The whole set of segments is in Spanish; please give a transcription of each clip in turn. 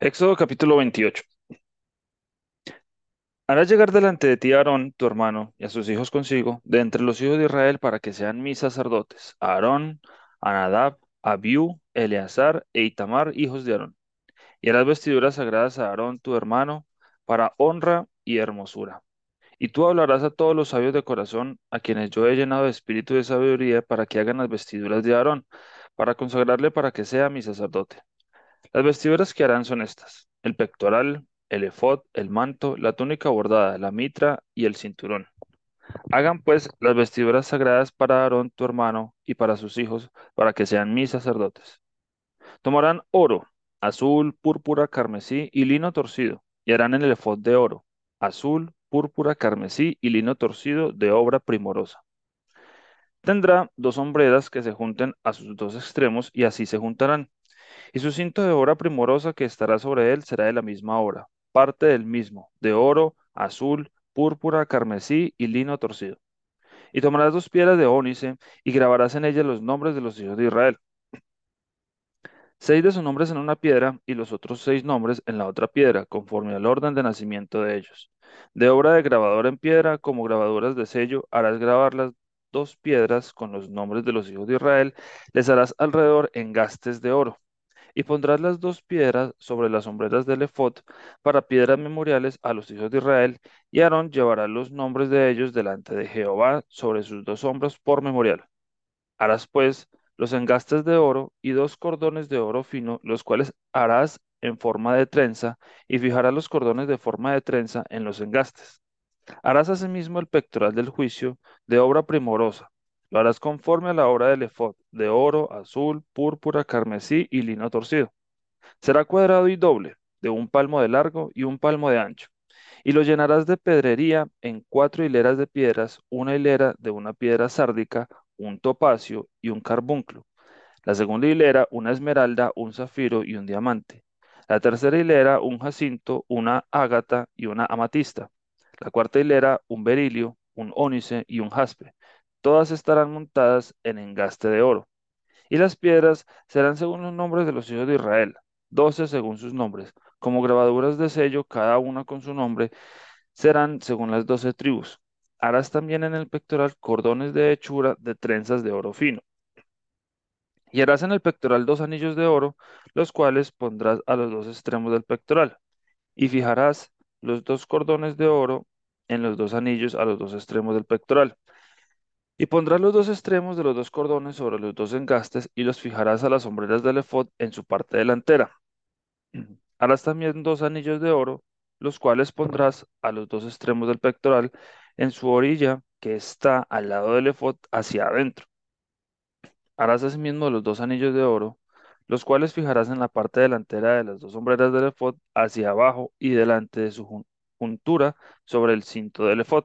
Éxodo capítulo 28. Harás llegar delante de ti a Aarón, tu hermano, y a sus hijos consigo, de entre los hijos de Israel, para que sean mis sacerdotes, Aarón, a Nadab, a Abiú, Eleazar e Itamar, hijos de Aarón. Y harás vestiduras sagradas a Aarón, tu hermano, para honra y hermosura. Y tú hablarás a todos los sabios de corazón, a quienes yo he llenado de espíritu de sabiduría, para que hagan las vestiduras de Aarón, para consagrarle para que sea mi sacerdote. Las vestiduras que harán son estas: el pectoral, el efod, el manto, la túnica bordada, la mitra y el cinturón. Hagan pues las vestiduras sagradas para Aarón tu hermano y para sus hijos, para que sean mis sacerdotes. Tomarán oro, azul, púrpura, carmesí y lino torcido, y harán en el efod de oro, azul, púrpura, carmesí y lino torcido de obra primorosa. Tendrá dos hombreras que se junten a sus dos extremos y así se juntarán. Y su cinto de obra primorosa que estará sobre él será de la misma obra, parte del mismo, de oro, azul, púrpura, carmesí y lino torcido. Y tomarás dos piedras de ónice y grabarás en ellas los nombres de los hijos de Israel. Seis de sus nombres en una piedra y los otros seis nombres en la otra piedra, conforme al orden de nacimiento de ellos. De obra de grabador en piedra, como grabaduras de sello, harás grabar las dos piedras con los nombres de los hijos de Israel, les harás alrededor engastes de oro y pondrás las dos piedras sobre las sombreras del efod para piedras memoriales a los hijos de Israel, y Aarón llevará los nombres de ellos delante de Jehová sobre sus dos hombros por memorial. Harás pues los engastes de oro y dos cordones de oro fino, los cuales harás en forma de trenza, y fijarás los cordones de forma de trenza en los engastes. Harás asimismo el pectoral del juicio de obra primorosa, lo harás conforme a la obra del efod, de oro, azul, púrpura, carmesí y lino torcido. Será cuadrado y doble, de un palmo de largo y un palmo de ancho. Y lo llenarás de pedrería en cuatro hileras de piedras, una hilera de una piedra sárdica, un topacio y un carbunclo. La segunda hilera, una esmeralda, un zafiro y un diamante. La tercera hilera, un jacinto, una ágata y una amatista. La cuarta hilera, un berilio, un ónice y un jaspe todas estarán montadas en engaste de oro. Y las piedras serán según los nombres de los hijos de Israel, doce según sus nombres, como grabaduras de sello, cada una con su nombre, serán según las doce tribus. Harás también en el pectoral cordones de hechura de trenzas de oro fino. Y harás en el pectoral dos anillos de oro, los cuales pondrás a los dos extremos del pectoral. Y fijarás los dos cordones de oro en los dos anillos a los dos extremos del pectoral. Y pondrás los dos extremos de los dos cordones sobre los dos engastes y los fijarás a las sombreras del efod en su parte delantera. Harás también dos anillos de oro, los cuales pondrás a los dos extremos del pectoral en su orilla que está al lado del efod hacia adentro. Harás asimismo los dos anillos de oro, los cuales fijarás en la parte delantera de las dos sombreras del efod hacia abajo y delante de su juntura sobre el cinto del efod.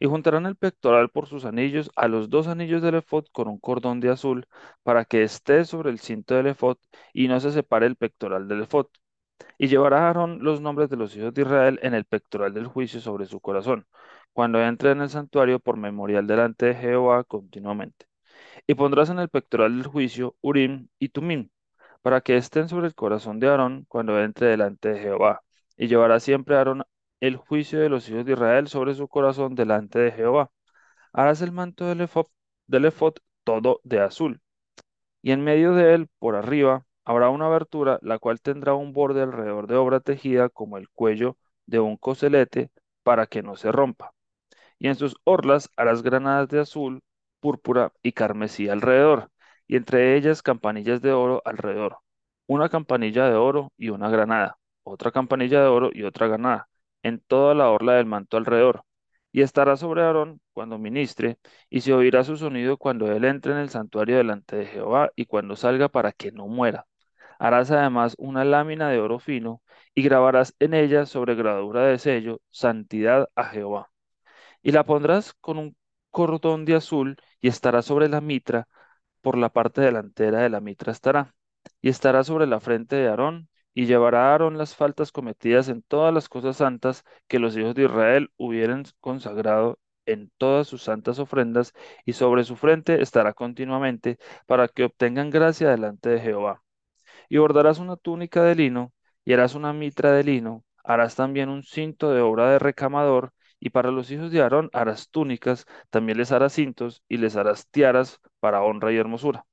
Y juntarán el pectoral por sus anillos a los dos anillos del efod con un cordón de azul, para que esté sobre el cinto del efod y no se separe el pectoral del efod. Y llevará Aarón los nombres de los hijos de Israel en el pectoral del juicio sobre su corazón, cuando entre en el santuario por memorial delante de Jehová continuamente. Y pondrás en el pectoral del juicio Urim y Tumim, para que estén sobre el corazón de Aarón cuando entre delante de Jehová. Y llevará siempre Aarón el juicio de los hijos de Israel sobre su corazón delante de Jehová. Harás el manto del efod, del todo de azul, y en medio de él, por arriba, habrá una abertura, la cual tendrá un borde alrededor de obra tejida como el cuello de un coselete, para que no se rompa. Y en sus orlas harás granadas de azul, púrpura y carmesí alrededor, y entre ellas campanillas de oro alrededor, una campanilla de oro y una granada, otra campanilla de oro y otra granada en toda la orla del manto alrededor, y estará sobre Aarón cuando ministre, y se oirá su sonido cuando él entre en el santuario delante de Jehová y cuando salga para que no muera. Harás además una lámina de oro fino y grabarás en ella sobre gradura de sello, santidad a Jehová. Y la pondrás con un cordón de azul y estará sobre la mitra, por la parte delantera de la mitra estará, y estará sobre la frente de Aarón y llevará a Aarón las faltas cometidas en todas las cosas santas que los hijos de Israel hubieran consagrado en todas sus santas ofrendas, y sobre su frente estará continuamente, para que obtengan gracia delante de Jehová. Y bordarás una túnica de lino, y harás una mitra de lino, harás también un cinto de obra de recamador, y para los hijos de Aarón harás túnicas, también les harás cintos y les harás tiaras para honra y hermosura.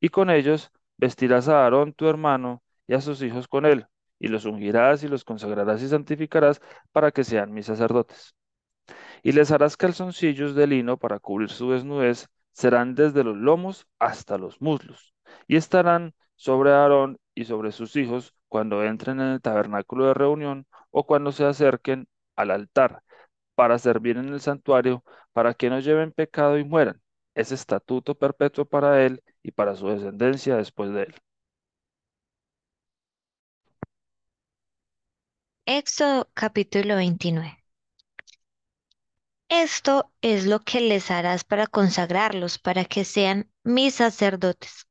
Y con ellos vestirás a Aarón tu hermano y a sus hijos con él, y los ungirás y los consagrarás y santificarás para que sean mis sacerdotes. Y les harás calzoncillos de lino para cubrir su desnudez, serán desde los lomos hasta los muslos, y estarán sobre Aarón y sobre sus hijos cuando entren en el tabernáculo de reunión o cuando se acerquen al altar para servir en el santuario, para que no lleven pecado y mueran. Es estatuto perpetuo para él y para su descendencia después de él. Éxodo capítulo 29. Esto es lo que les harás para consagrarlos, para que sean mis sacerdotes.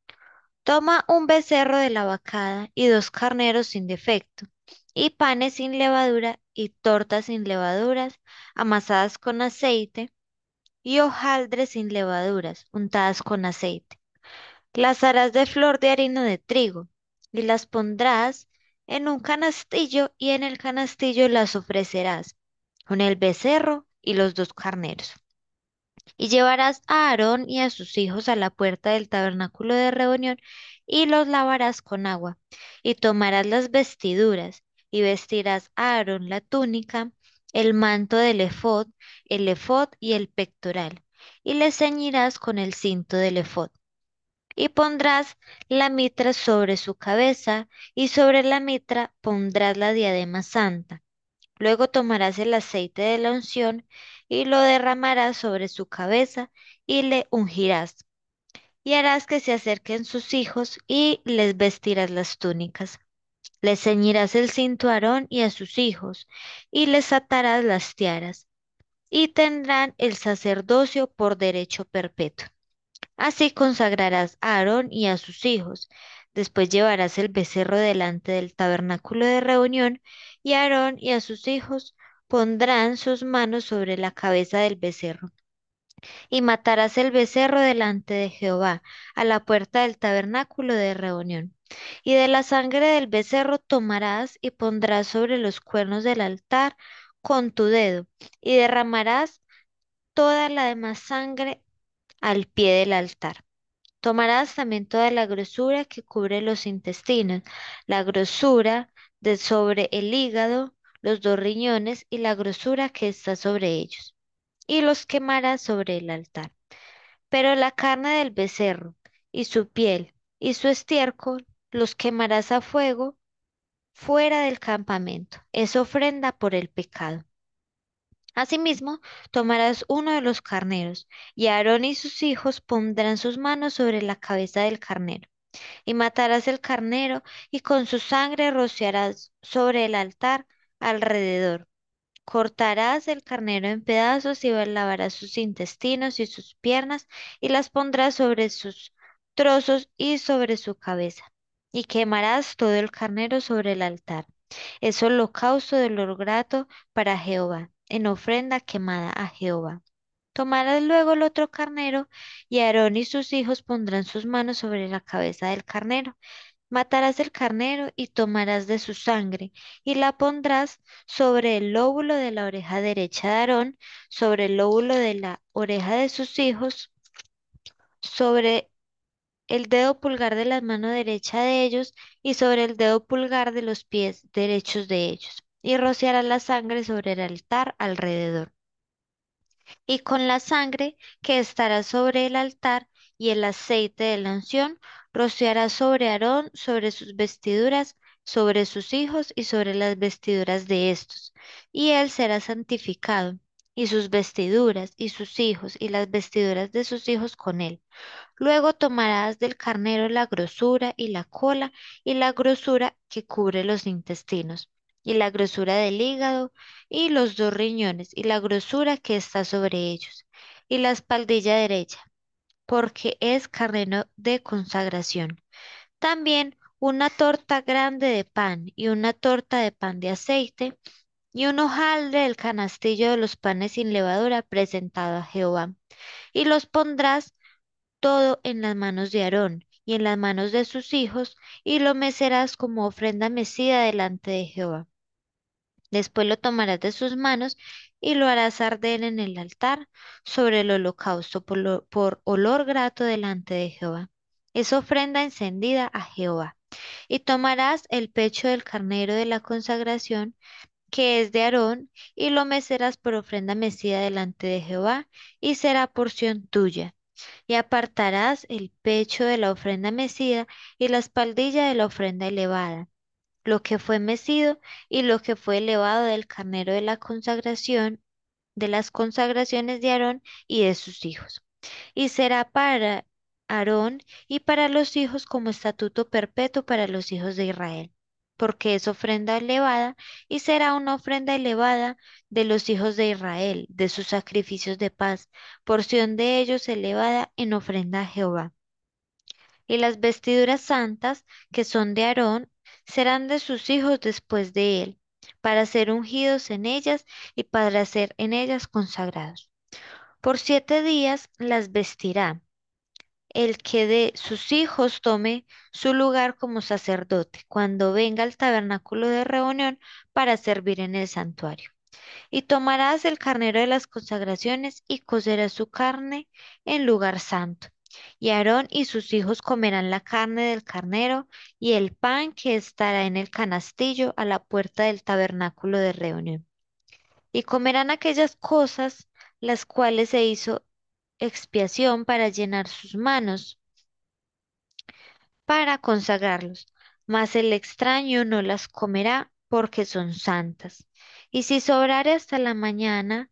Toma un becerro de la vacada y dos carneros sin defecto, y panes sin levadura y tortas sin levaduras, amasadas con aceite, y hojaldres sin levaduras, untadas con aceite. Las harás de flor de harina de trigo, y las pondrás en un canastillo, y en el canastillo las ofrecerás, con el becerro y los dos carneros. Y llevarás a Aarón y a sus hijos a la puerta del tabernáculo de reunión, y los lavarás con agua, y tomarás las vestiduras, y vestirás a Aarón la túnica, el manto del ephod, el ephod y el pectoral, y le ceñirás con el cinto del ephod. Y pondrás la mitra sobre su cabeza, y sobre la mitra pondrás la diadema santa. Luego tomarás el aceite de la unción y lo derramarás sobre su cabeza y le ungirás. Y harás que se acerquen sus hijos y les vestirás las túnicas. Les ceñirás el cinto a Aarón y a sus hijos y les atarás las tiaras. Y tendrán el sacerdocio por derecho perpetuo. Así consagrarás a Aarón y a sus hijos. Después llevarás el becerro delante del tabernáculo de reunión y Aarón y a sus hijos pondrán sus manos sobre la cabeza del becerro. Y matarás el becerro delante de Jehová a la puerta del tabernáculo de reunión. Y de la sangre del becerro tomarás y pondrás sobre los cuernos del altar con tu dedo, y derramarás toda la demás sangre al pie del altar. Tomarás también toda la grosura que cubre los intestinos, la grosura de sobre el hígado, los dos riñones y la grosura que está sobre ellos, y los quemarás sobre el altar. Pero la carne del becerro y su piel y su estiércol los quemarás a fuego fuera del campamento. Es ofrenda por el pecado. Asimismo, tomarás uno de los carneros, y Aarón y sus hijos pondrán sus manos sobre la cabeza del carnero, y matarás el carnero, y con su sangre rociarás sobre el altar alrededor. Cortarás el carnero en pedazos y lavarás sus intestinos y sus piernas, y las pondrás sobre sus trozos y sobre su cabeza, y quemarás todo el carnero sobre el altar. Es holocausto de olor grato para Jehová en ofrenda quemada a Jehová. Tomarás luego el otro carnero, y Aarón y sus hijos pondrán sus manos sobre la cabeza del carnero. Matarás el carnero y tomarás de su sangre, y la pondrás sobre el lóbulo de la oreja derecha de Aarón, sobre el lóbulo de la oreja de sus hijos, sobre el dedo pulgar de la mano derecha de ellos y sobre el dedo pulgar de los pies derechos de ellos y rociarás la sangre sobre el altar alrededor. Y con la sangre que estará sobre el altar y el aceite de la unción, rociarás sobre Aarón, sobre sus vestiduras, sobre sus hijos y sobre las vestiduras de estos. Y él será santificado, y sus vestiduras, y sus hijos, y las vestiduras de sus hijos con él. Luego tomarás del carnero la grosura y la cola, y la grosura que cubre los intestinos y la grosura del hígado, y los dos riñones, y la grosura que está sobre ellos, y la espaldilla derecha, porque es carnero de consagración. También una torta grande de pan, y una torta de pan de aceite, y un hojaldre del canastillo de los panes sin levadura presentado a Jehová. Y los pondrás todo en las manos de Aarón, y en las manos de sus hijos, y lo mecerás como ofrenda mecida delante de Jehová. Después lo tomarás de sus manos y lo harás arder en el altar sobre el holocausto por, por olor grato delante de Jehová. Es ofrenda encendida a Jehová. Y tomarás el pecho del carnero de la consagración, que es de Aarón, y lo mecerás por ofrenda mecida delante de Jehová, y será porción tuya. Y apartarás el pecho de la ofrenda mecida y la espaldilla de la ofrenda elevada lo que fue mecido y lo que fue elevado del carnero de la consagración, de las consagraciones de Aarón y de sus hijos. Y será para Aarón y para los hijos como estatuto perpetuo para los hijos de Israel, porque es ofrenda elevada y será una ofrenda elevada de los hijos de Israel, de sus sacrificios de paz, porción de ellos elevada en ofrenda a Jehová. Y las vestiduras santas, que son de Aarón, serán de sus hijos después de él, para ser ungidos en ellas y para ser en ellas consagrados. Por siete días las vestirá. El que de sus hijos tome su lugar como sacerdote, cuando venga al tabernáculo de reunión para servir en el santuario. Y tomarás el carnero de las consagraciones y cocerás su carne en lugar santo. Y Aarón y sus hijos comerán la carne del carnero y el pan que estará en el canastillo a la puerta del tabernáculo de reunión. Y comerán aquellas cosas las cuales se hizo expiación para llenar sus manos, para consagrarlos. Mas el extraño no las comerá porque son santas. Y si sobrare hasta la mañana,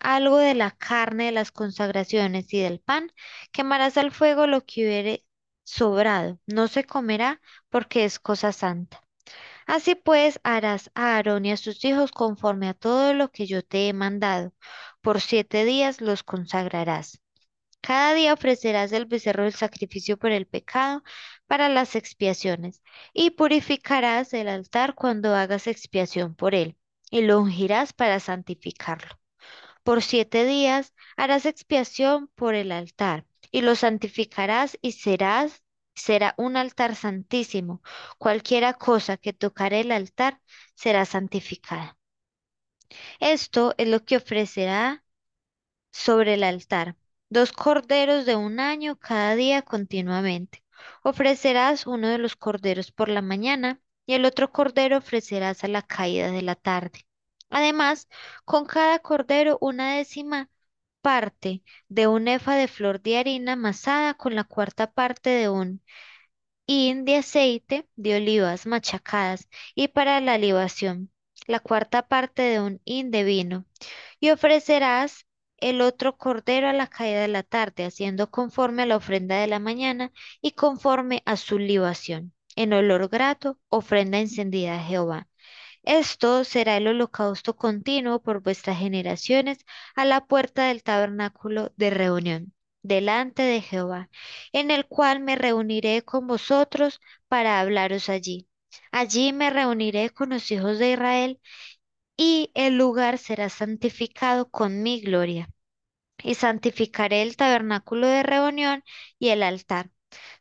algo de la carne de las consagraciones y del pan, quemarás al fuego lo que hubiere sobrado, no se comerá porque es cosa santa. Así pues harás a Aarón y a sus hijos conforme a todo lo que yo te he mandado. Por siete días los consagrarás. Cada día ofrecerás el becerro del sacrificio por el pecado para las expiaciones, y purificarás el altar cuando hagas expiación por él, y lo ungirás para santificarlo. Por siete días harás expiación por el altar y lo santificarás y serás, será un altar santísimo. Cualquiera cosa que tocare el altar será santificada. Esto es lo que ofrecerá sobre el altar. Dos corderos de un año cada día continuamente. Ofrecerás uno de los corderos por la mañana y el otro cordero ofrecerás a la caída de la tarde. Además, con cada cordero una décima parte de un efa de flor de harina amasada con la cuarta parte de un hin de aceite de olivas machacadas y para la libación, la cuarta parte de un hin de vino. Y ofrecerás el otro cordero a la caída de la tarde, haciendo conforme a la ofrenda de la mañana y conforme a su libación. En olor grato, ofrenda encendida a Jehová. Esto será el holocausto continuo por vuestras generaciones a la puerta del tabernáculo de reunión, delante de Jehová, en el cual me reuniré con vosotros para hablaros allí. Allí me reuniré con los hijos de Israel y el lugar será santificado con mi gloria. Y santificaré el tabernáculo de reunión y el altar.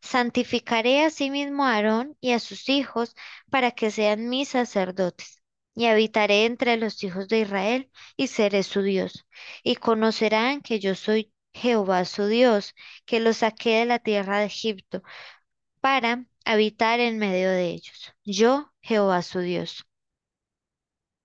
Santificaré asimismo a Aarón y a sus hijos para que sean mis sacerdotes. Y habitaré entre los hijos de Israel y seré su Dios. Y conocerán que yo soy Jehová su Dios, que los saqué de la tierra de Egipto para habitar en medio de ellos. Yo, Jehová su Dios.